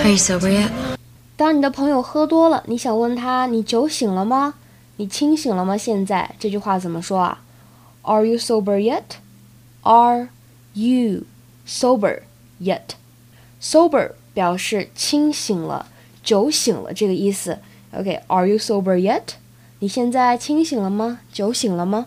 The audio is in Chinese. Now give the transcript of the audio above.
are you sober yet 当你的朋友喝多了你想问他你酒醒了吗你清醒了吗现在这句话怎么说啊 are you sober yet are you sober yet sober 表示清醒了酒醒了这个意思 ok are you sober yet 你现在清醒了吗酒醒了吗